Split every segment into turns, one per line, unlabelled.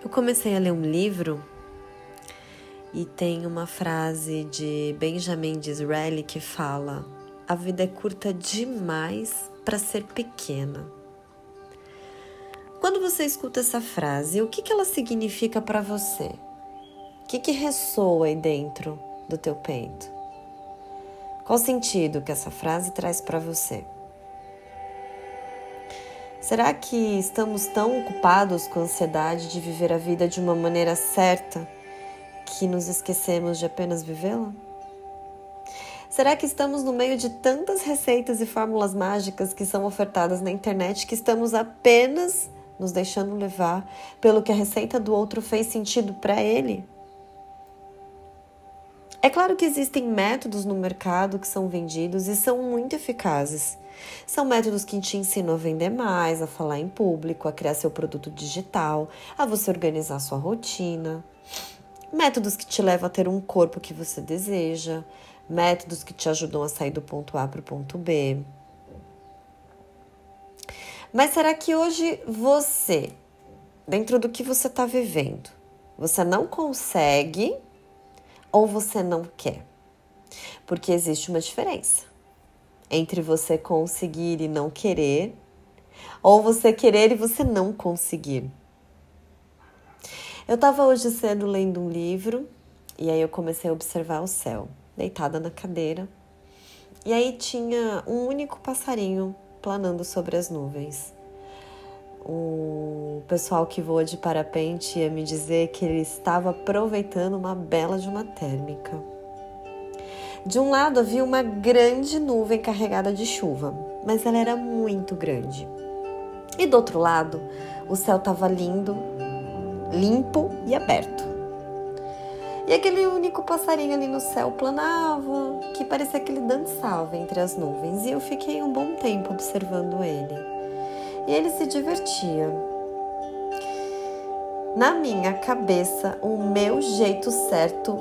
Eu comecei a ler um livro e tem uma frase de Benjamin Disraeli que fala: A vida é curta demais para ser pequena. Quando você escuta essa frase, o que, que ela significa para você? O que, que ressoa aí dentro do teu peito? Qual sentido que essa frase traz para você? Será que estamos tão ocupados com a ansiedade de viver a vida de uma maneira certa que nos esquecemos de apenas vivê-la? Será que estamos no meio de tantas receitas e fórmulas mágicas que são ofertadas na internet que estamos apenas nos deixando levar pelo que a receita do outro fez sentido para ele? É claro que existem métodos no mercado que são vendidos e são muito eficazes são métodos que te ensinam a vender mais, a falar em público, a criar seu produto digital, a você organizar sua rotina. Métodos que te levam a ter um corpo que você deseja, métodos que te ajudam a sair do ponto A para o ponto B. Mas será que hoje você, dentro do que você está vivendo, você não consegue ou você não quer? Porque existe uma diferença entre você conseguir e não querer, ou você querer e você não conseguir. Eu estava hoje cedo lendo um livro e aí eu comecei a observar o céu, deitada na cadeira. E aí tinha um único passarinho planando sobre as nuvens. O pessoal que voa de parapente ia me dizer que ele estava aproveitando uma bela de uma térmica. De um lado havia uma grande nuvem carregada de chuva, mas ela era muito grande. E do outro lado, o céu estava lindo, limpo e aberto. E aquele único passarinho ali no céu planava, que parecia que ele dançava entre as nuvens, e eu fiquei um bom tempo observando ele. E ele se divertia. Na minha cabeça, o meu jeito certo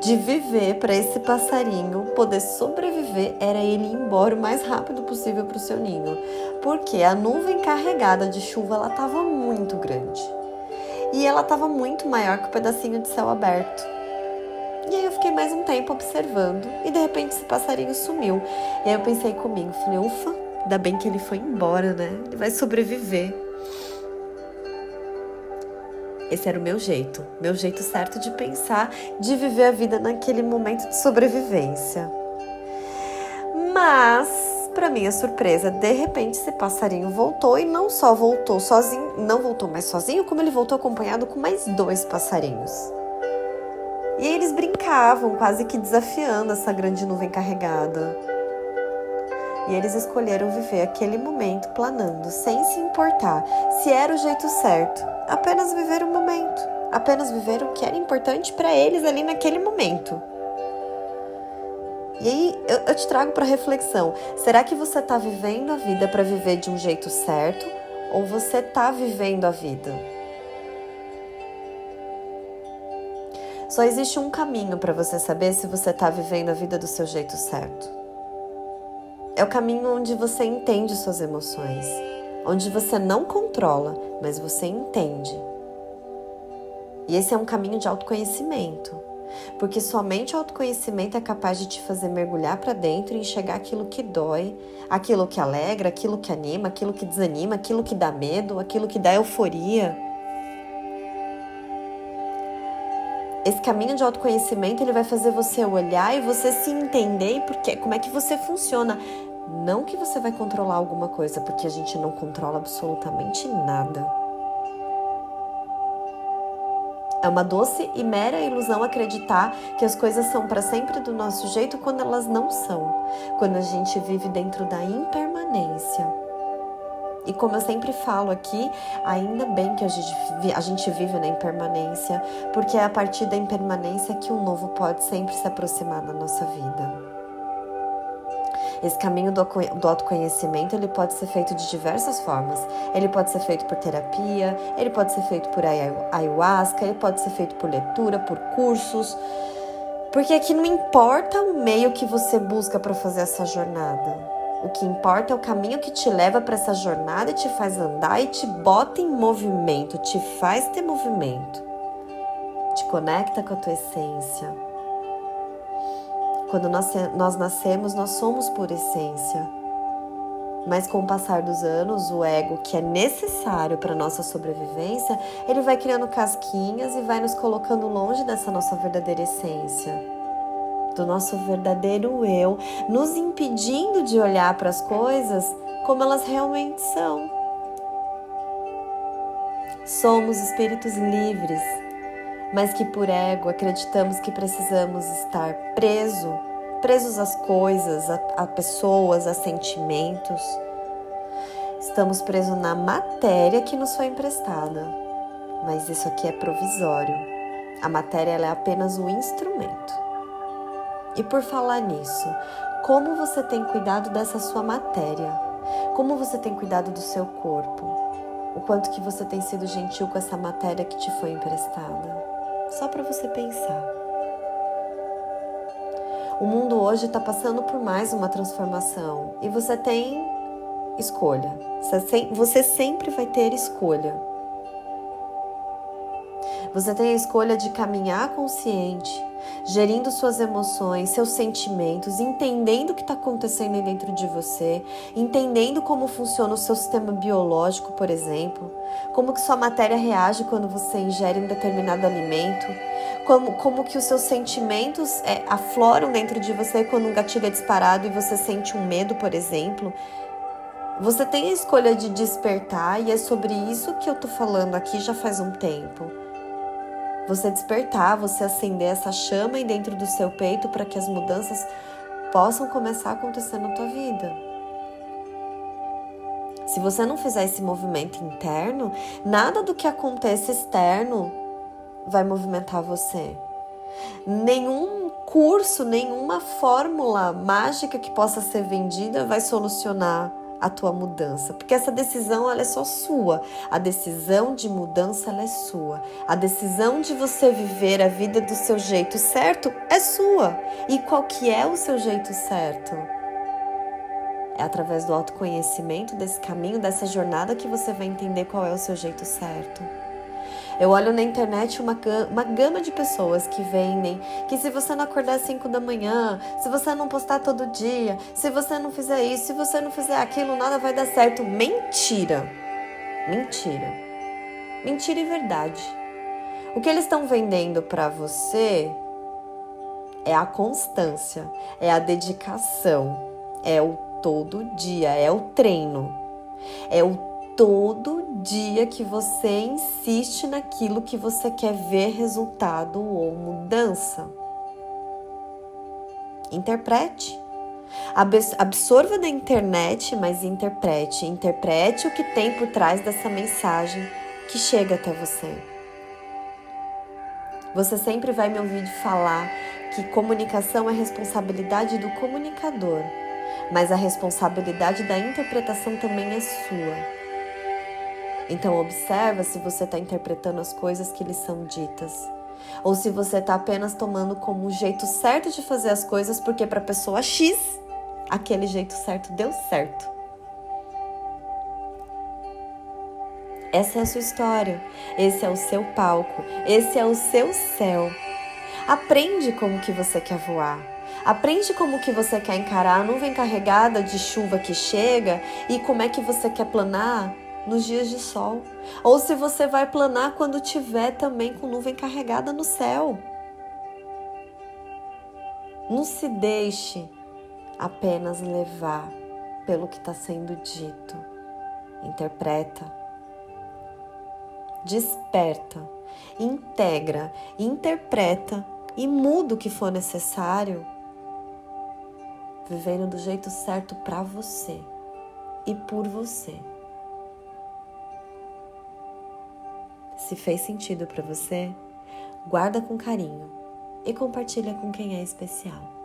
de viver para esse passarinho poder sobreviver era ele ir embora o mais rápido possível para o seu ninho, porque a nuvem carregada de chuva ela estava muito grande e ela estava muito maior que o pedacinho de céu aberto. E aí eu fiquei mais um tempo observando e de repente esse passarinho sumiu. E aí eu pensei comigo, falei, ufa, ainda bem que ele foi embora, né? Ele vai sobreviver. Esse era o meu jeito, meu jeito certo de pensar, de viver a vida naquele momento de sobrevivência. Mas, para minha surpresa, de repente esse passarinho voltou e não só voltou sozinho, não voltou mais sozinho, como ele voltou acompanhado com mais dois passarinhos. E eles brincavam, quase que desafiando essa grande nuvem carregada. E eles escolheram viver aquele momento planando, sem se importar se era o jeito certo, apenas viver o momento, apenas viver o que era importante para eles ali naquele momento. E aí eu, eu te trago para reflexão: será que você está vivendo a vida para viver de um jeito certo ou você está vivendo a vida? Só existe um caminho para você saber se você está vivendo a vida do seu jeito certo. É o caminho onde você entende suas emoções onde você não controla, mas você entende. E esse é um caminho de autoconhecimento, porque somente o autoconhecimento é capaz de te fazer mergulhar para dentro e enxergar aquilo que dói, aquilo que alegra, aquilo que anima, aquilo que desanima, aquilo que dá medo, aquilo que dá euforia. Esse caminho de autoconhecimento ele vai fazer você olhar e você se entender porque como é que você funciona. Não que você vai controlar alguma coisa, porque a gente não controla absolutamente nada. É uma doce e mera ilusão acreditar que as coisas são para sempre do nosso jeito quando elas não são, quando a gente vive dentro da impermanência. E como eu sempre falo aqui, ainda bem que a gente, a gente vive na impermanência, porque é a partir da impermanência que o novo pode sempre se aproximar da nossa vida. Esse caminho do, do autoconhecimento ele pode ser feito de diversas formas. Ele pode ser feito por terapia, ele pode ser feito por ayahuasca, ele pode ser feito por leitura, por cursos. Porque aqui não importa o meio que você busca para fazer essa jornada. O que importa é o caminho que te leva para essa jornada e te faz andar e te bota em movimento, te faz ter movimento. Te conecta com a tua essência. Quando nós, nós nascemos, nós somos por essência. Mas com o passar dos anos, o ego que é necessário para nossa sobrevivência, ele vai criando casquinhas e vai nos colocando longe dessa nossa verdadeira essência, do nosso verdadeiro eu, nos impedindo de olhar para as coisas como elas realmente são. Somos espíritos livres, mas que por ego acreditamos que precisamos estar preso presos às coisas, a, a pessoas, a sentimentos. Estamos presos na matéria que nos foi emprestada. Mas isso aqui é provisório. A matéria é apenas um instrumento. E por falar nisso, como você tem cuidado dessa sua matéria? Como você tem cuidado do seu corpo? O quanto que você tem sido gentil com essa matéria que te foi emprestada? Só para você pensar. O mundo hoje está passando por mais uma transformação e você tem escolha. Você sempre vai ter escolha. Você tem a escolha de caminhar consciente, gerindo suas emoções, seus sentimentos, entendendo o que está acontecendo dentro de você, entendendo como funciona o seu sistema biológico, por exemplo, como que sua matéria reage quando você ingere um determinado alimento, como, como que os seus sentimentos é, afloram dentro de você quando um gatilho é disparado e você sente um medo, por exemplo. Você tem a escolha de despertar e é sobre isso que eu tô falando aqui já faz um tempo você despertar, você acender essa chama aí dentro do seu peito para que as mudanças possam começar a acontecer na tua vida. Se você não fizer esse movimento interno, nada do que acontece externo vai movimentar você. Nenhum curso, nenhuma fórmula mágica que possa ser vendida vai solucionar a tua mudança, porque essa decisão ela é só sua. A decisão de mudança ela é sua. A decisão de você viver a vida do seu jeito certo é sua. E qual que é o seu jeito certo? É através do autoconhecimento desse caminho, dessa jornada que você vai entender qual é o seu jeito certo. Eu olho na internet uma, uma gama de pessoas que vendem que se você não acordar às 5 da manhã, se você não postar todo dia, se você não fizer isso, se você não fizer aquilo, nada vai dar certo. Mentira! Mentira. Mentira e verdade. O que eles estão vendendo para você é a constância, é a dedicação, é o todo dia, é o treino, é o todo dia que você insiste naquilo que você quer ver resultado ou mudança. Interprete. Absorva da internet, mas interprete. Interprete o que tem por trás dessa mensagem que chega até você. Você sempre vai me ouvir falar que comunicação é responsabilidade do comunicador, mas a responsabilidade da interpretação também é sua. Então observa se você está interpretando as coisas que lhe são ditas. Ou se você está apenas tomando como o jeito certo de fazer as coisas, porque para a pessoa X, aquele jeito certo deu certo. Essa é a sua história, esse é o seu palco, esse é o seu céu. Aprende como que você quer voar. Aprende como que você quer encarar a nuvem carregada de chuva que chega e como é que você quer planar nos dias de sol, ou se você vai planar quando tiver também com nuvem carregada no céu. Não se deixe apenas levar pelo que está sendo dito. Interpreta, desperta, integra, interpreta e muda o que for necessário, vivendo do jeito certo para você e por você. Se fez sentido para você, guarda com carinho e compartilha com quem é especial.